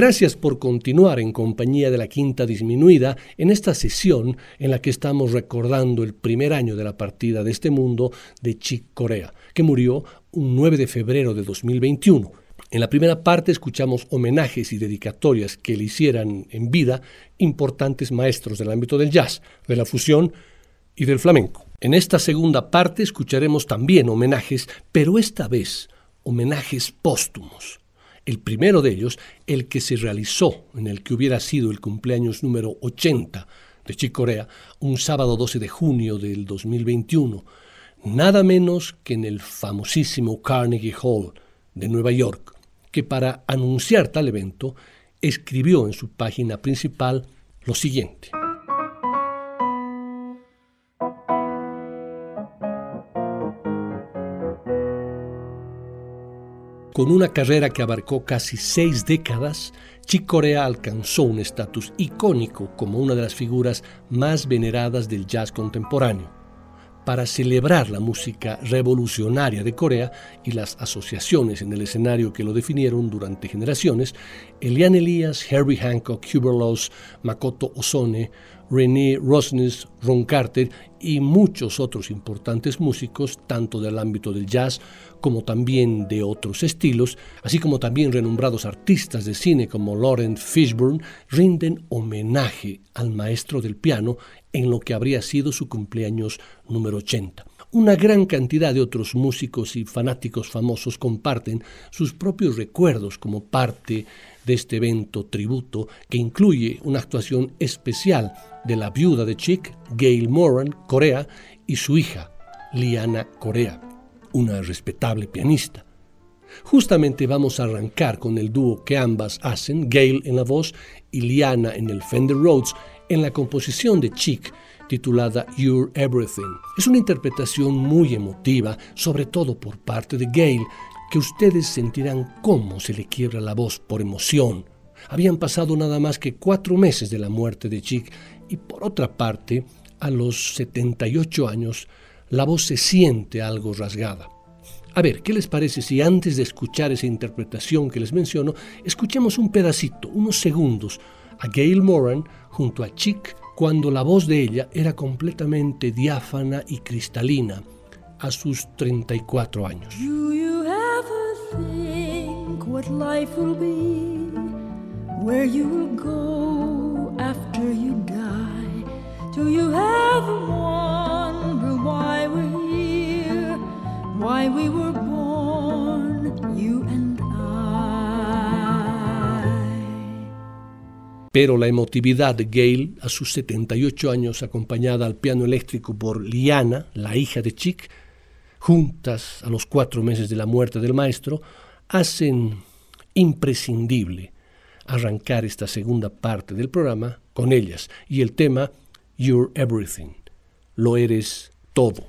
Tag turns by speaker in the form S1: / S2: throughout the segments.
S1: Gracias por continuar en compañía de la Quinta Disminuida en esta sesión en la que estamos recordando el primer año de la partida de este mundo de Chick Corea, que murió un 9 de febrero de 2021. En la primera parte escuchamos homenajes y dedicatorias que le hicieran en vida importantes maestros del ámbito del jazz, de la fusión y del flamenco. En esta segunda parte escucharemos también homenajes, pero esta vez homenajes póstumos el primero de ellos, el que se realizó en el que hubiera sido el cumpleaños número 80 de Chick un sábado 12 de junio del 2021, nada menos que en el famosísimo Carnegie Hall de Nueva York, que para anunciar tal evento escribió en su página principal lo siguiente. Con una carrera que abarcó casi seis décadas, Chick Corea alcanzó un estatus icónico como una de las figuras más veneradas del jazz contemporáneo. Para celebrar la música revolucionaria de Corea y las asociaciones en el escenario que lo definieron durante generaciones, Elian Elias, Herbie Hancock, Hubert Laws, Makoto Ozone, René Rosnes, Ron Carter y muchos otros importantes músicos, tanto del ámbito del jazz como también de otros estilos, así como también renombrados artistas de cine como Laurent Fishburne, rinden homenaje al maestro del piano en lo que habría sido su cumpleaños número 80. Una gran cantidad de otros músicos y fanáticos famosos comparten sus propios recuerdos como parte de este evento tributo que incluye una actuación especial de la viuda de Chick, Gail Moran, Corea, y su hija, Liana Corea, una respetable pianista. Justamente vamos a arrancar con el dúo que ambas hacen, Gail en la voz y Liana en el Fender Rhodes, en la composición de Chick titulada You're Everything. Es una interpretación muy emotiva, sobre todo por parte de Gail, que ustedes sentirán cómo se le quiebra la voz por emoción. Habían pasado nada más que cuatro meses de la muerte de Chick y por otra parte, a los 78 años, la voz se siente algo rasgada. A ver, ¿qué les parece si antes de escuchar esa interpretación que les menciono, escuchemos un pedacito, unos segundos, a Gail Moran junto a Chick cuando la voz de ella era completamente diáfana y cristalina a sus 34 años.
S2: think what life will be, where you will go you?
S1: Pero la emotividad de Gail a sus 78 años, acompañada al piano eléctrico por Liana, la hija de Chick, juntas a los cuatro meses de la muerte del maestro, hacen imprescindible arrancar esta segunda parte del programa con ellas. Y el tema You're Everything, lo eres todo.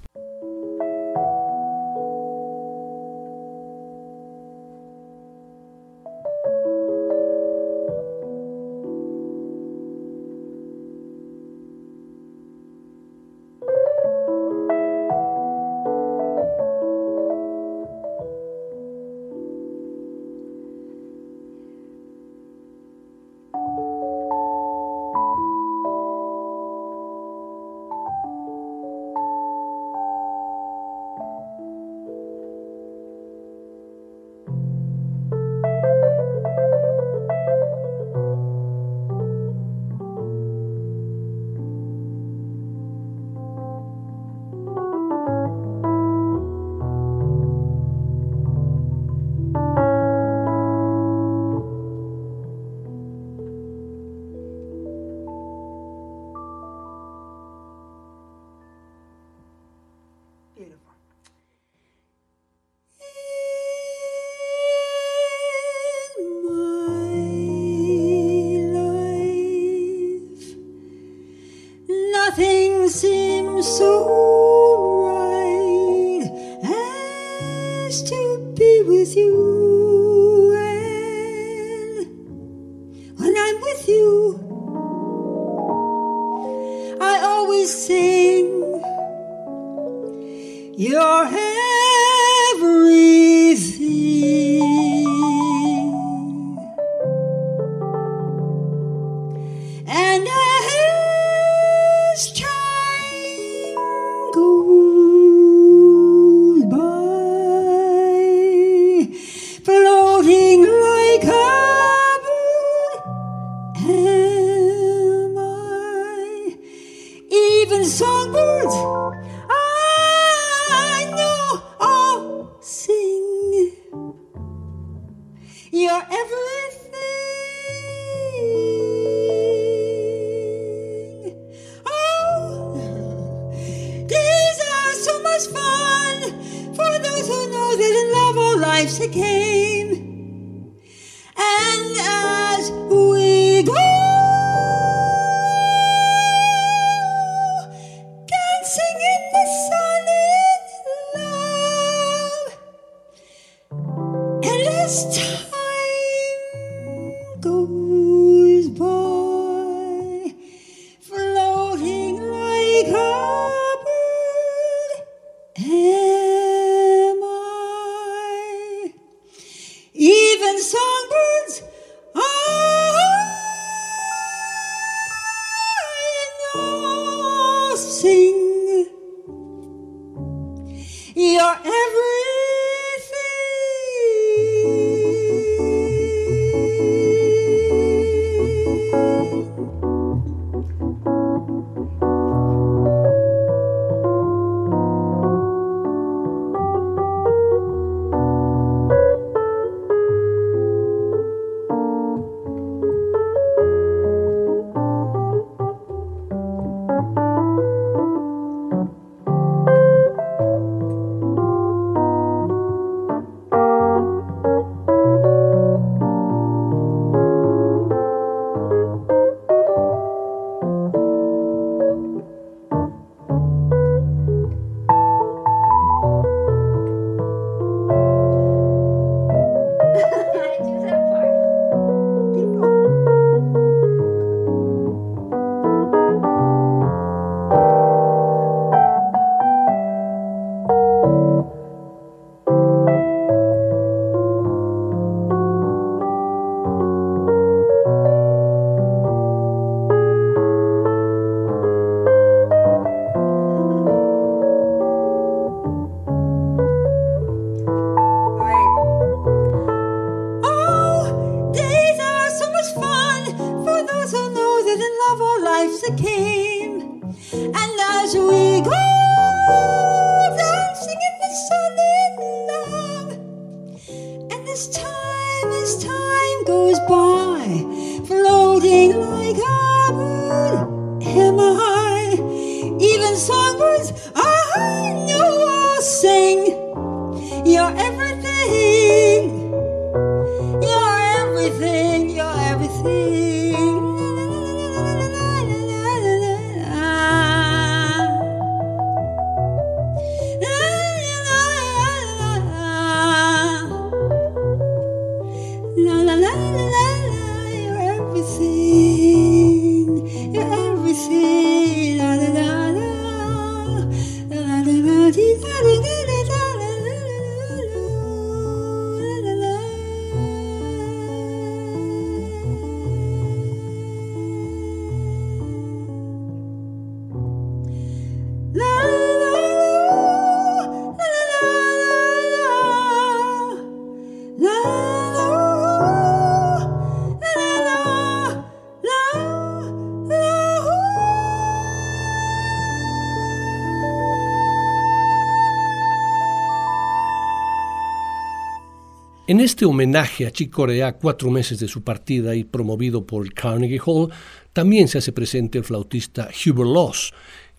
S1: En este homenaje a Chick Corea, cuatro meses de su partida y promovido por Carnegie Hall, también se hace presente el flautista Hubert Laws,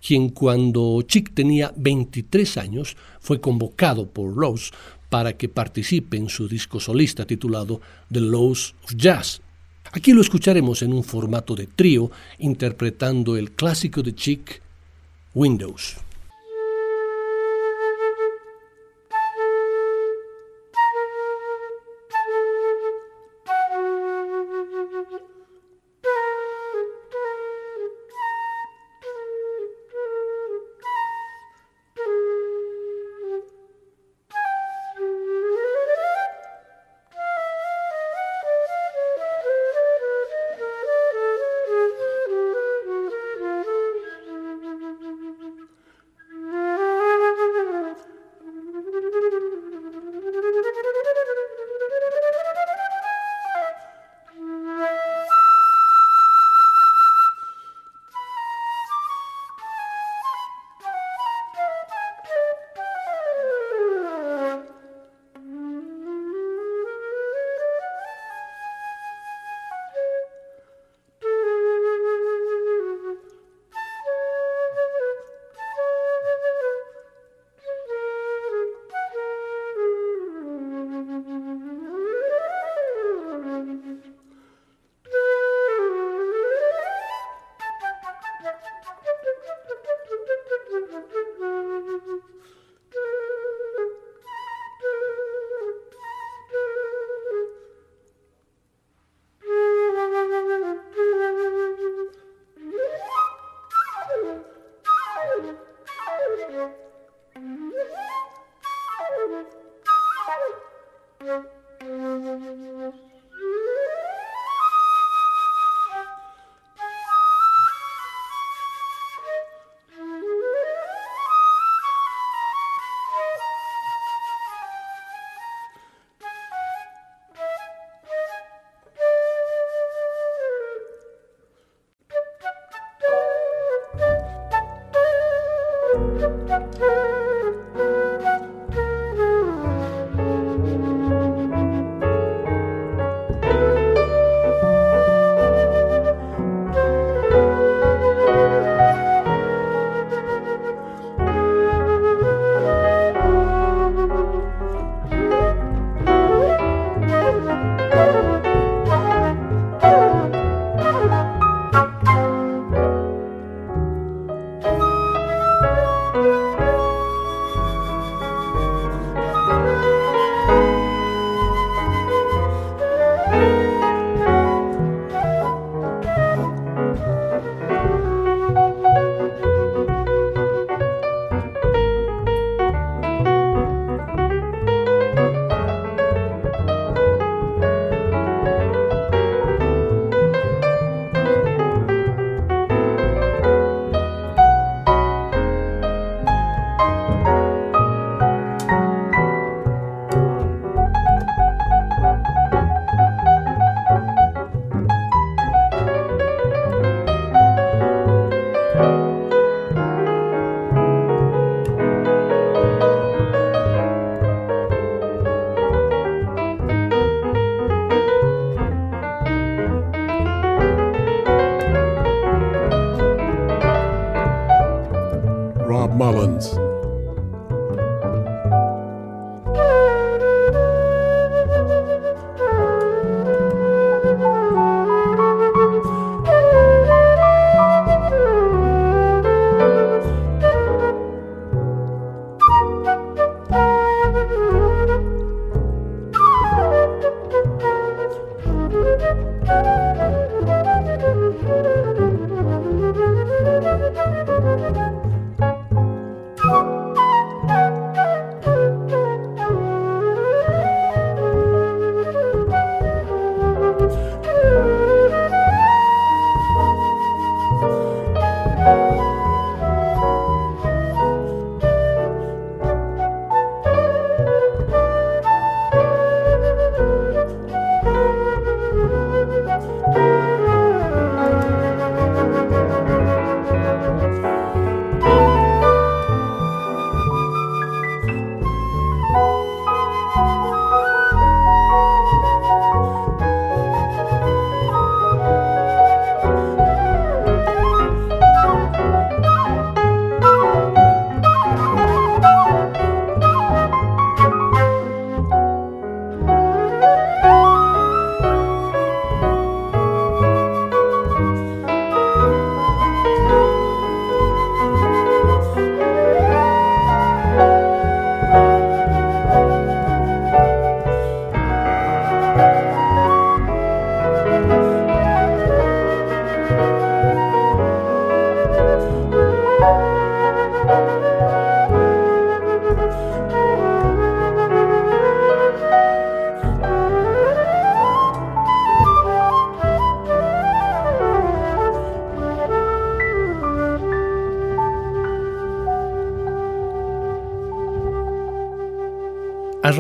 S1: quien cuando Chick tenía 23 años fue convocado por Laws para que participe en su disco solista titulado The Laws of Jazz. Aquí lo escucharemos en un formato de trío interpretando el clásico de Chick, Windows.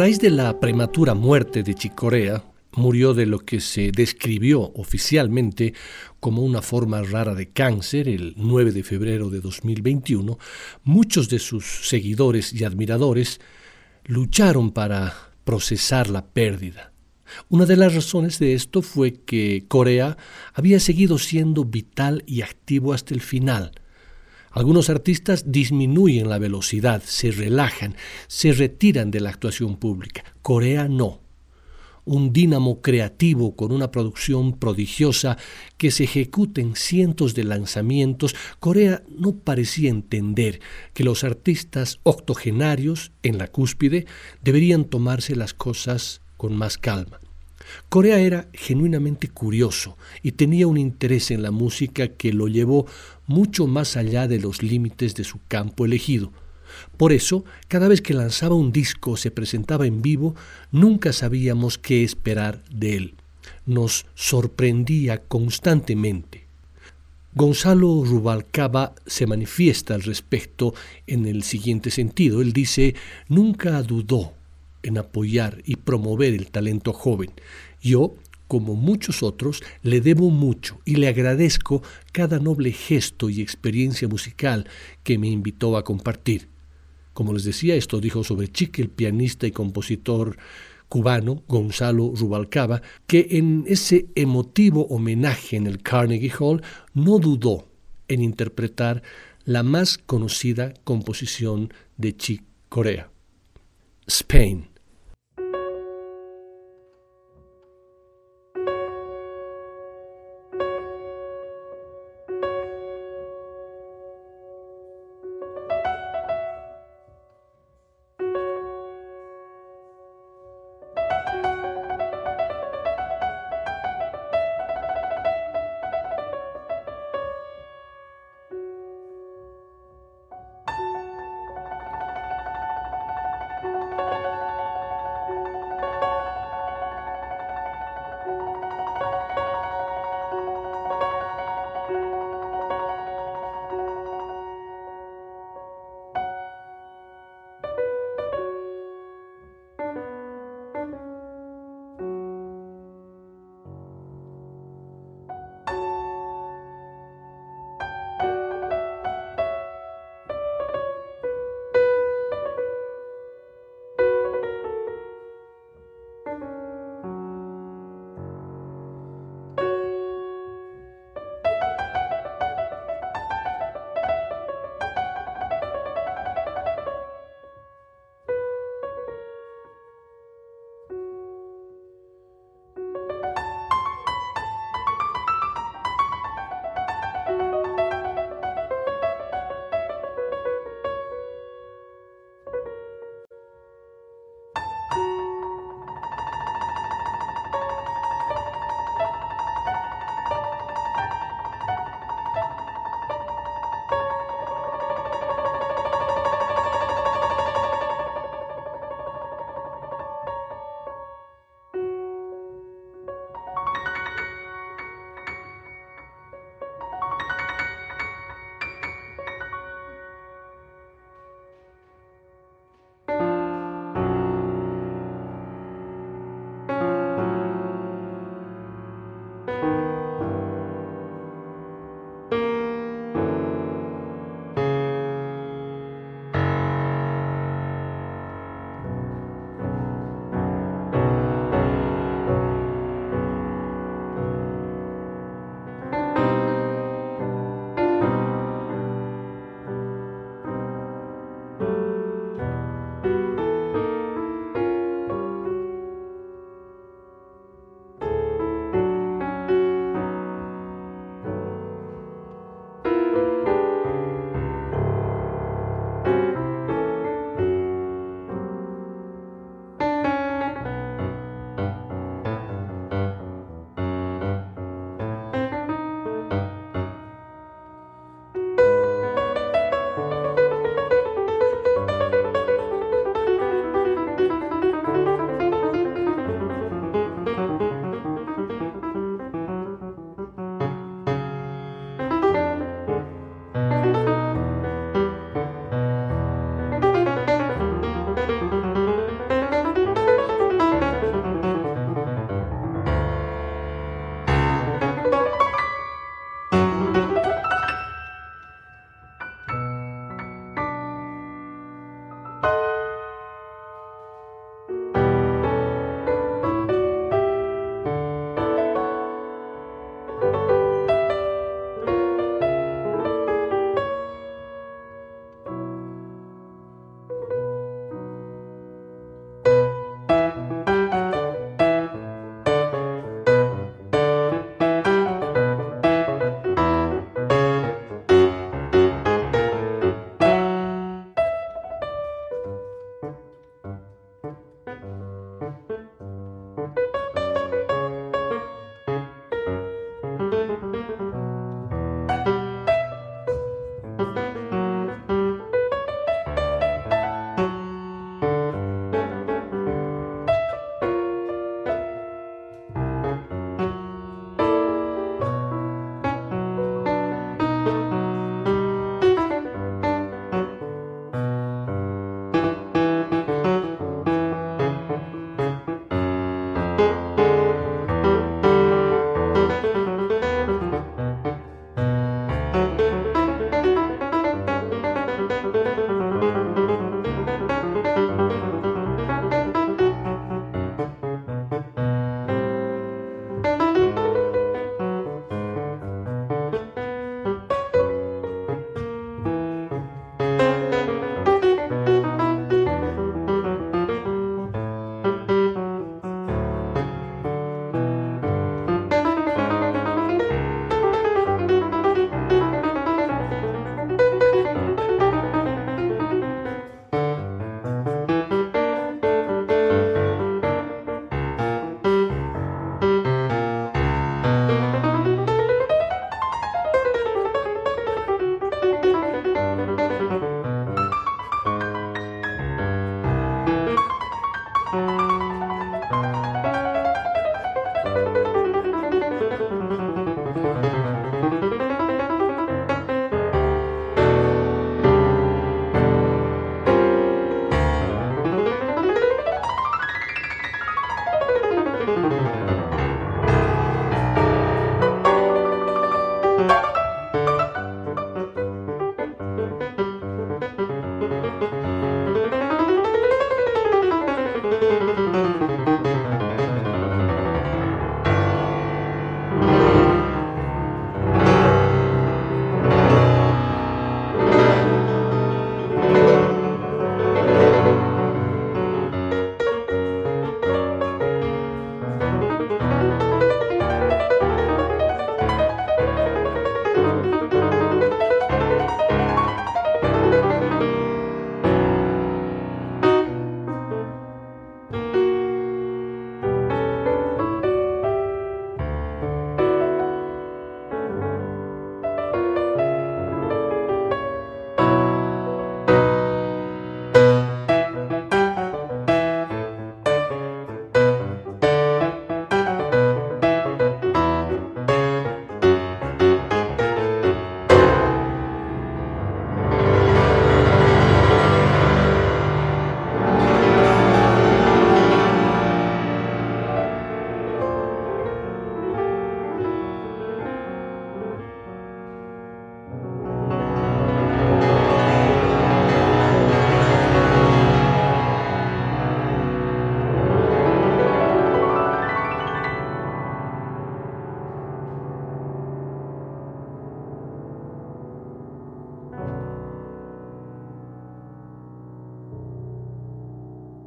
S1: Raíz de la prematura muerte de Chicorea, murió de lo que se describió oficialmente como una forma rara de cáncer el 9 de febrero de 2021, muchos de sus seguidores y admiradores lucharon para procesar la pérdida. Una de las razones de esto fue que Corea había seguido siendo vital y activo hasta el final, algunos artistas disminuyen la velocidad, se relajan, se retiran de la actuación pública. Corea no. Un dínamo creativo con una producción prodigiosa que se ejecuta en cientos de lanzamientos, Corea no parecía entender que los artistas octogenarios en la cúspide deberían tomarse las cosas con más calma. Corea era genuinamente curioso y tenía un interés en la música que lo llevó mucho más allá de los límites de su campo elegido. Por eso, cada vez que lanzaba un disco o se presentaba en vivo, nunca sabíamos qué esperar de él. Nos sorprendía constantemente. Gonzalo Rubalcaba se manifiesta al respecto en el siguiente sentido. Él dice, nunca dudó en apoyar y promover el talento joven. Yo, como muchos otros, le debo mucho y le agradezco cada noble gesto y experiencia musical que me invitó a compartir. Como les decía, esto dijo sobre Chique, el pianista y compositor cubano Gonzalo Rubalcaba, que en ese emotivo homenaje en el Carnegie Hall no dudó en interpretar la más conocida composición de Chick Corea, Spain.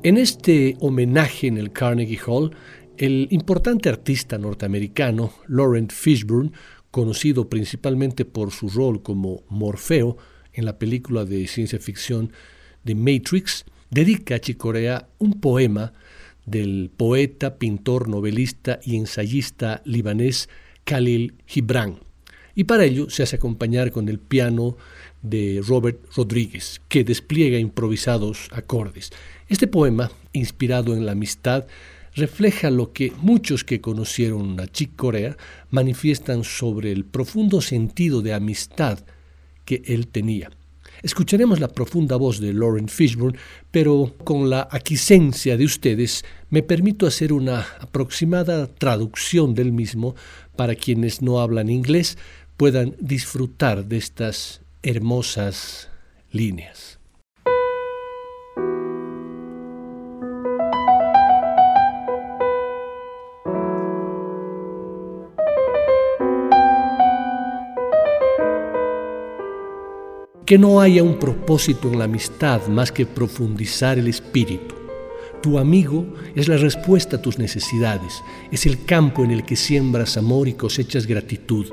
S1: En este homenaje en el Carnegie Hall, el importante artista norteamericano Laurent Fishburne, conocido principalmente por su rol como Morfeo en la película de ciencia ficción The Matrix, dedica a Chicorea un poema del poeta, pintor, novelista y ensayista libanés Khalil Gibran. Y para ello se hace acompañar con el piano de Robert Rodríguez, que despliega improvisados acordes. Este poema, inspirado en la amistad, refleja lo que muchos que conocieron a Chick Corea manifiestan sobre el profundo sentido de amistad que él tenía. Escucharemos la profunda voz de Lauren Fishburne, pero con la aquiescencia de ustedes me permito hacer una aproximada traducción del mismo para quienes no hablan inglés puedan disfrutar de estas hermosas líneas. que no haya un propósito en la amistad más que profundizar el espíritu. Tu amigo es la respuesta a tus necesidades, es el campo en el que siembras amor y cosechas gratitud.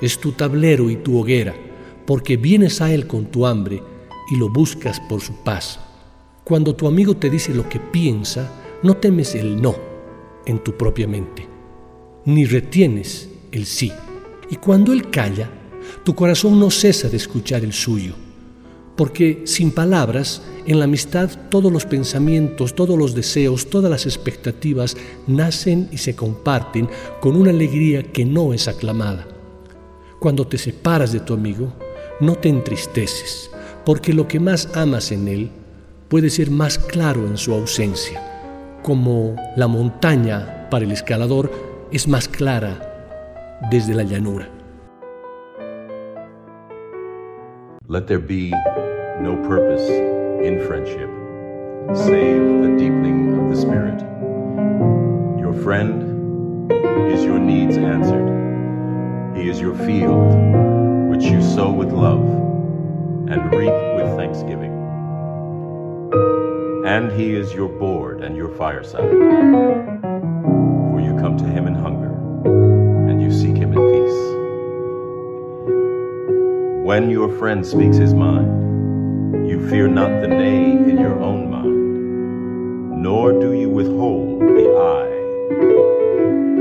S1: Es tu tablero y tu hoguera, porque vienes a él con tu hambre y lo buscas por su paz. Cuando tu amigo te dice lo que piensa, no temes el no en tu propia mente, ni retienes el sí. Y cuando él calla, tu corazón no cesa de escuchar el suyo, porque sin palabras, en la amistad todos los pensamientos, todos los deseos, todas las expectativas nacen y se comparten con una alegría que no es aclamada. Cuando te separas de tu amigo, no te entristeces, porque lo que más amas en él puede ser más claro en su ausencia, como la montaña para el escalador es más clara desde la llanura.
S3: Let there be no purpose in friendship save the deepening of the spirit. Your friend is your needs answered. He is your field, which you sow with love and reap with thanksgiving. And he is your board and your fireside. For you come to him in hunger, and you seek him in peace. When your friend speaks his mind, you fear not the nay in your own mind, nor do you withhold the I.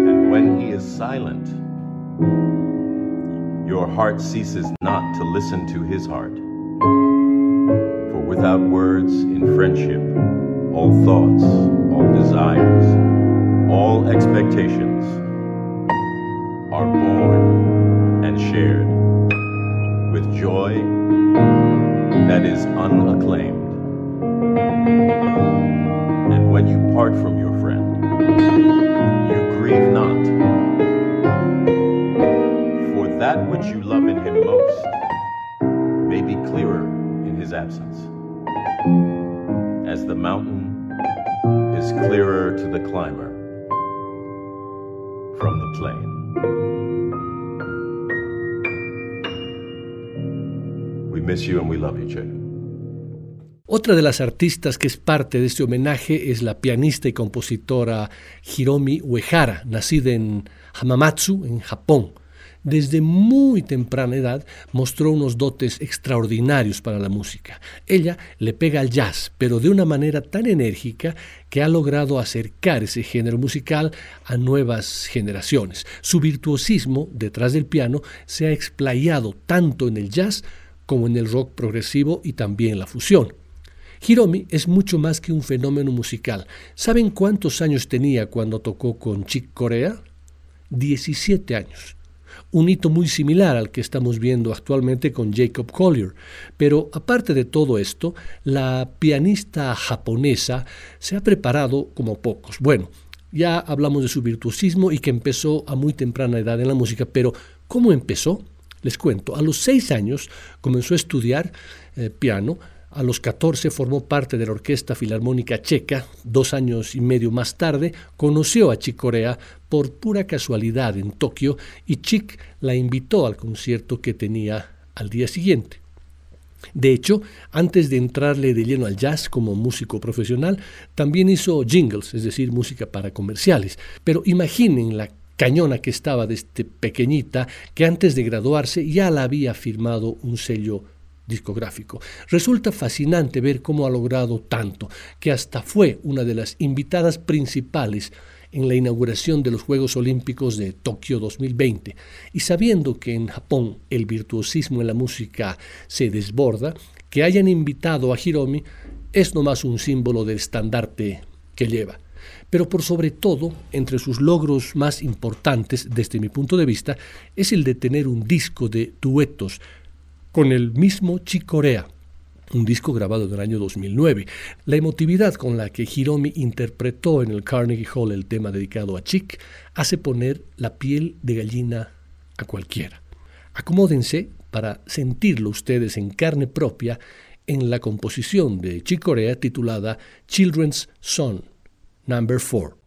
S3: And when he is silent, your heart ceases not to listen to his heart. For without words in friendship, all thoughts, all desires, all expectations are born and shared with joy that is unacclaimed. And when you part from your friend, which you love in him most may be clearer in his absence. As the mountain is clearer to the climber from the plain. We miss you and we love you, Chick.
S1: Otra de las artistas que es parte de este homenaje es la pianista y compositora Hiromi Uehara, nacida en Hamamatsu, en Japón. Desde muy temprana edad mostró unos dotes extraordinarios para la música. Ella le pega al jazz, pero de una manera tan enérgica que ha logrado acercar ese género musical a nuevas generaciones. Su virtuosismo detrás del piano se ha explayado tanto en el jazz como en el rock progresivo y también la fusión. Hiromi es mucho más que un fenómeno musical. ¿Saben cuántos años tenía cuando tocó con Chick Corea? 17 años. Un hito muy similar al que estamos viendo actualmente con Jacob Collier. Pero aparte de todo esto, la pianista japonesa se ha preparado como pocos. Bueno, ya hablamos de su virtuosismo y que empezó a muy temprana edad en la música, pero ¿cómo empezó? Les cuento, a los seis años comenzó a estudiar eh, piano, a los 14 formó parte de la Orquesta Filarmónica Checa. Dos años y medio más tarde conoció a Chick Corea por pura casualidad en Tokio y Chick la invitó al concierto que tenía al día siguiente. De hecho, antes de entrarle de lleno al jazz como músico profesional, también hizo jingles, es decir, música para comerciales. Pero imaginen la cañona que estaba de este pequeñita que antes de graduarse ya la había firmado un sello discográfico. Resulta fascinante ver cómo ha logrado tanto, que hasta fue una de las invitadas principales en la inauguración de los Juegos Olímpicos de Tokio 2020. Y sabiendo que en Japón el virtuosismo en la música se desborda, que hayan invitado a Hiromi es nomás un símbolo del estandarte que lleva. Pero por sobre todo, entre sus logros más importantes, desde mi punto de vista, es el de tener un disco de duetos con el mismo Chicorea, un disco grabado en el año 2009. La emotividad con la que Hiromi interpretó en el Carnegie Hall el tema dedicado a Chick hace poner la piel de gallina a cualquiera. Acomódense para sentirlo ustedes en carne propia en la composición de Chick titulada Children's Song, Number 4.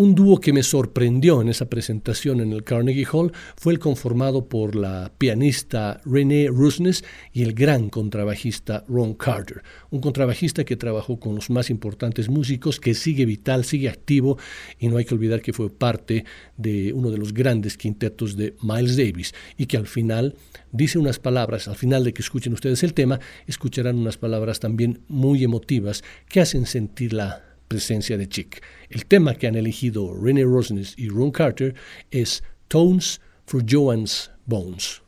S1: Un dúo que me sorprendió en esa presentación en el Carnegie Hall fue el conformado por la pianista Renee Rusnes y el gran contrabajista Ron Carter, un contrabajista que trabajó con los más importantes músicos, que sigue vital, sigue activo y no hay que olvidar que fue parte de uno de los grandes quintetos de Miles Davis y que al final dice unas palabras, al final de que escuchen ustedes el tema, escucharán unas palabras también muy emotivas que hacen sentir la presencia de Chick. El tema que han elegido René Rosnes y Ron Carter es Tones for Joan's Bones.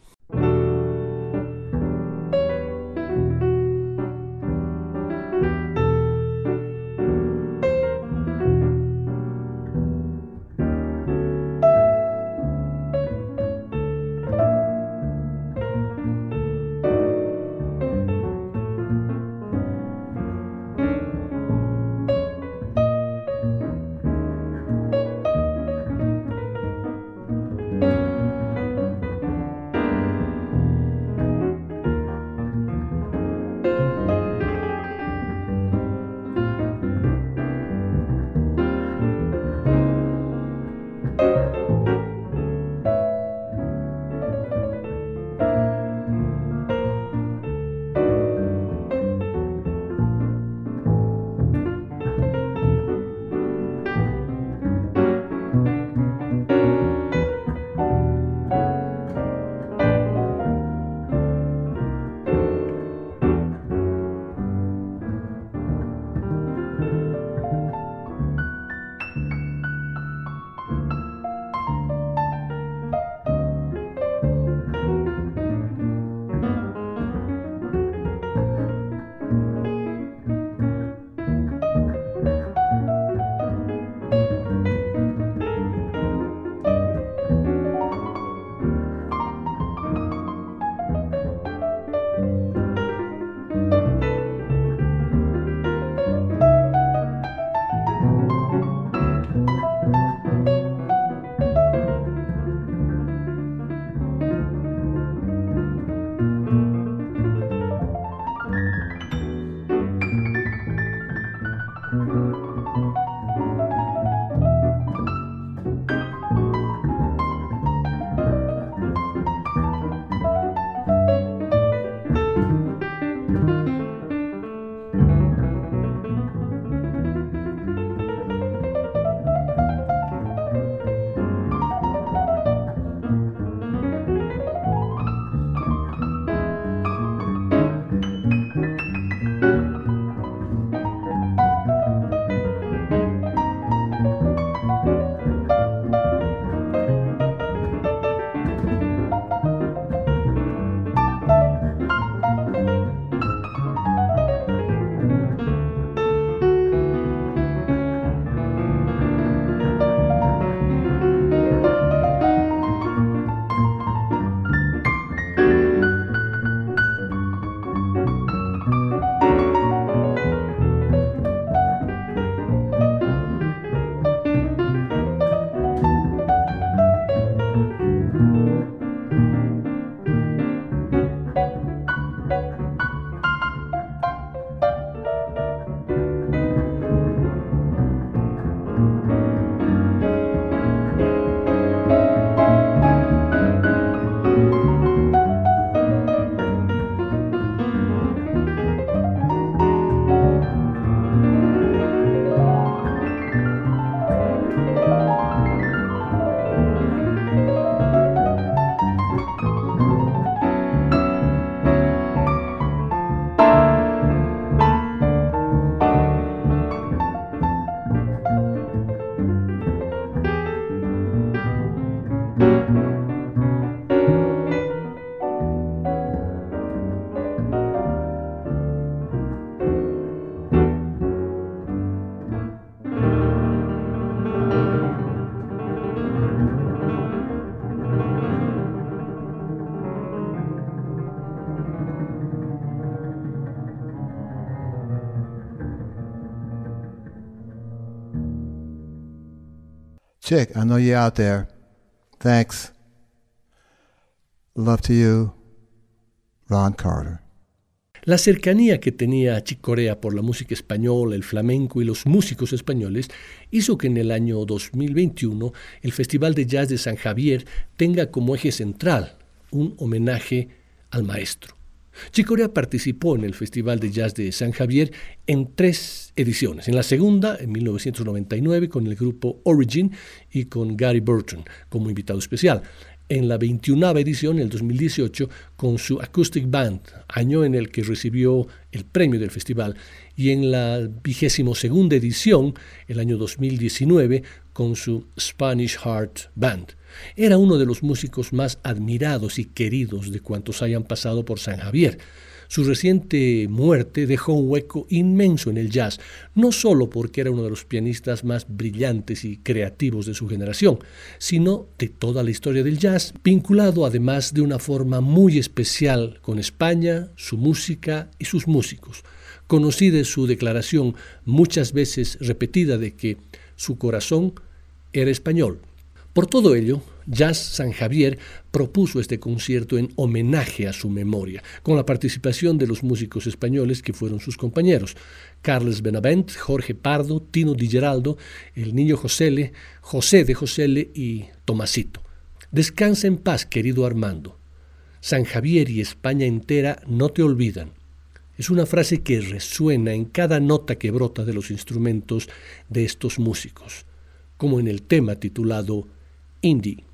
S4: Chick, I know you're out there. Thanks. Love to you, Ron Carter.
S1: La cercanía que tenía Chicorea por la música española, el flamenco y los músicos españoles hizo que en el año 2021 el Festival de Jazz de San Javier tenga como eje central un homenaje al maestro. Chicorea participó en el Festival de Jazz de San Javier en tres ediciones. En la segunda, en 1999, con el grupo Origin y con Gary Burton como invitado especial en la 21 edición, en el 2018, con su Acoustic Band, año en el que recibió el premio del festival, y en la vigésimo segunda edición, el año 2019, con su Spanish Heart Band. Era uno de los músicos más admirados y queridos de cuantos hayan pasado por San Javier. Su reciente muerte dejó un hueco inmenso en el jazz, no solo porque era uno de los pianistas más brillantes y creativos de su generación, sino de toda la historia del jazz, vinculado además de una forma muy especial con España, su música y sus músicos. Conocida es su declaración muchas veces repetida de que su corazón era español. Por todo ello, Jazz San Javier propuso este concierto en homenaje a su memoria, con la participación de los músicos españoles que fueron sus compañeros, Carles Benavent, Jorge Pardo, Tino Di Geraldo, el niño Josele, José de Josele y Tomasito. Descansa en paz, querido Armando. San Javier y España entera no te olvidan. Es una frase que resuena en cada nota que brota de los instrumentos de estos músicos, como en el tema titulado Indy.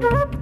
S1: Boop!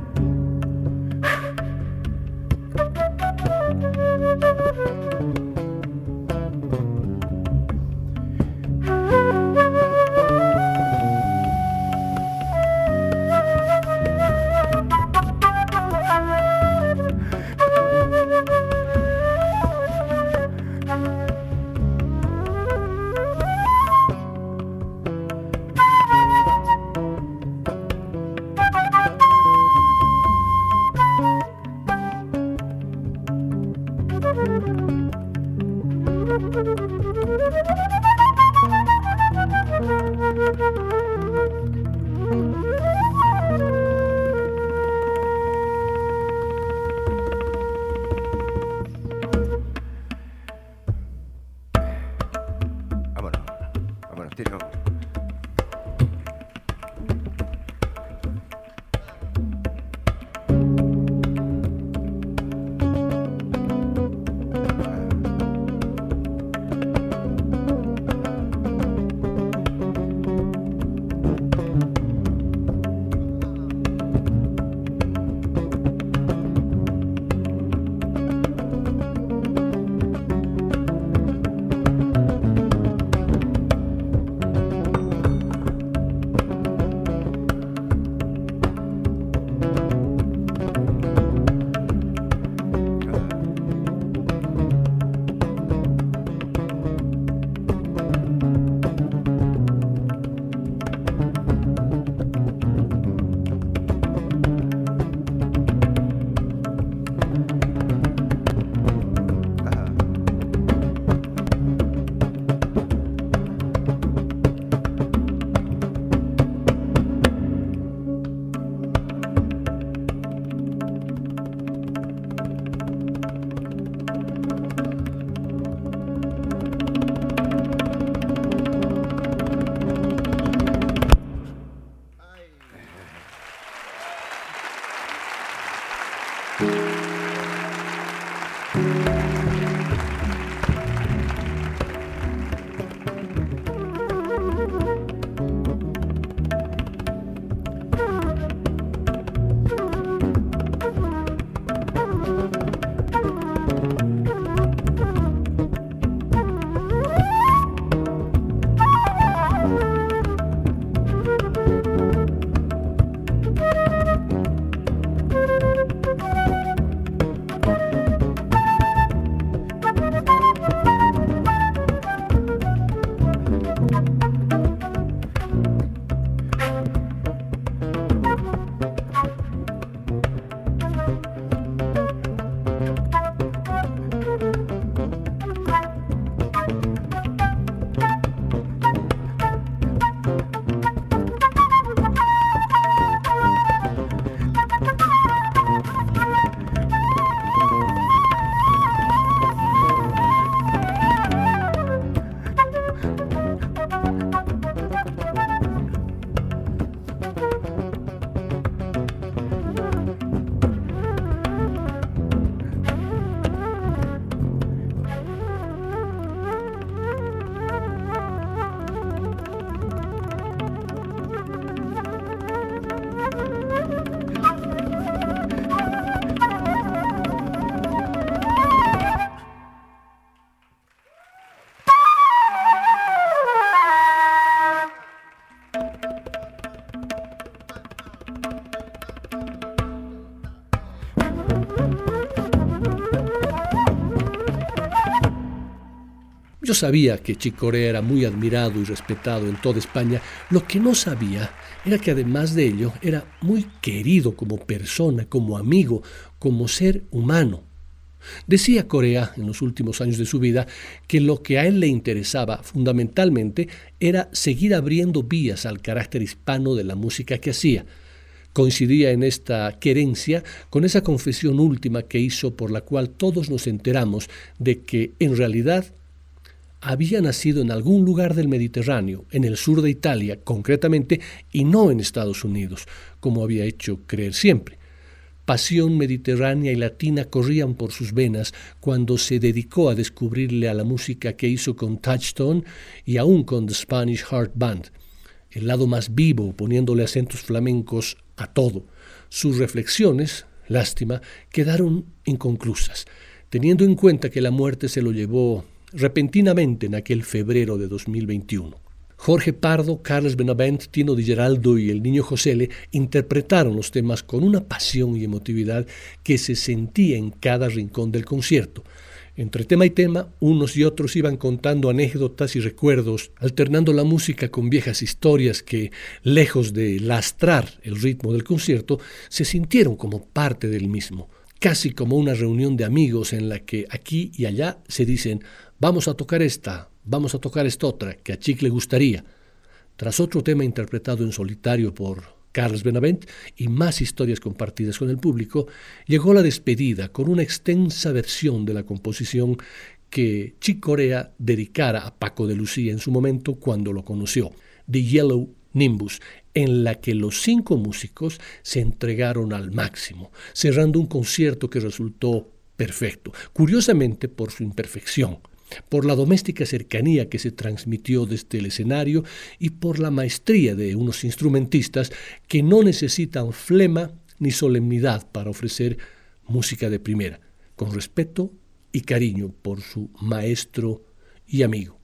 S1: Sabía que Chicorea era muy admirado y respetado en toda España. Lo que no sabía era que además de ello era muy querido como persona, como amigo, como ser humano. Decía Corea en los últimos años de su vida que lo que a él le interesaba fundamentalmente era seguir abriendo vías al carácter hispano de la música que hacía. Coincidía en esta querencia con esa confesión última que hizo por la cual todos nos enteramos de que en realidad había nacido en algún lugar del Mediterráneo, en el sur de Italia concretamente, y no en Estados Unidos, como había hecho creer siempre. Pasión mediterránea y latina corrían por sus venas cuando se dedicó a descubrirle a la música que hizo con Touchstone y aún con The Spanish Heart Band, el lado más vivo, poniéndole acentos flamencos a todo. Sus reflexiones, lástima, quedaron inconclusas, teniendo en cuenta que la muerte se lo llevó repentinamente en aquel febrero de 2021. Jorge Pardo, Carlos Benavent, Tino Di Geraldo y el niño José interpretaron los temas con una pasión y emotividad que se sentía en cada rincón del concierto. Entre tema y tema, unos y otros iban contando anécdotas y recuerdos, alternando la música con viejas historias que, lejos de lastrar el ritmo del concierto, se sintieron como parte del mismo, casi como una reunión de amigos en la que aquí y allá se dicen Vamos a tocar esta, vamos a tocar esta otra, que a Chic le gustaría. Tras otro tema interpretado en solitario por Carlos Benavent y más historias compartidas con el público, llegó la despedida con una extensa versión de la composición que Chick Corea dedicara a Paco de Lucía en su momento cuando lo conoció, The Yellow Nimbus, en la que los cinco músicos se entregaron al máximo, cerrando un concierto que resultó perfecto, curiosamente por su imperfección por la doméstica cercanía que se transmitió desde el escenario y por la maestría de unos instrumentistas que no necesitan flema ni solemnidad para ofrecer música de primera, con respeto y cariño por su maestro y amigo.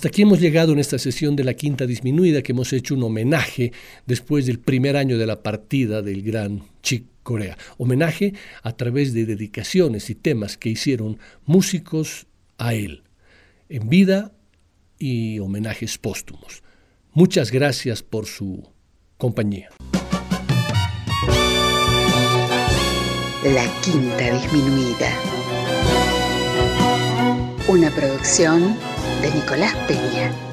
S1: Hasta aquí hemos llegado en esta sesión de la quinta disminuida que hemos hecho un homenaje después del primer año de la partida del gran Chick Corea. Homenaje a través de dedicaciones y temas que hicieron músicos a él, en vida y homenajes póstumos. Muchas gracias por su compañía.
S5: La Quinta Disminuida. Una producción de Nicolás Peña.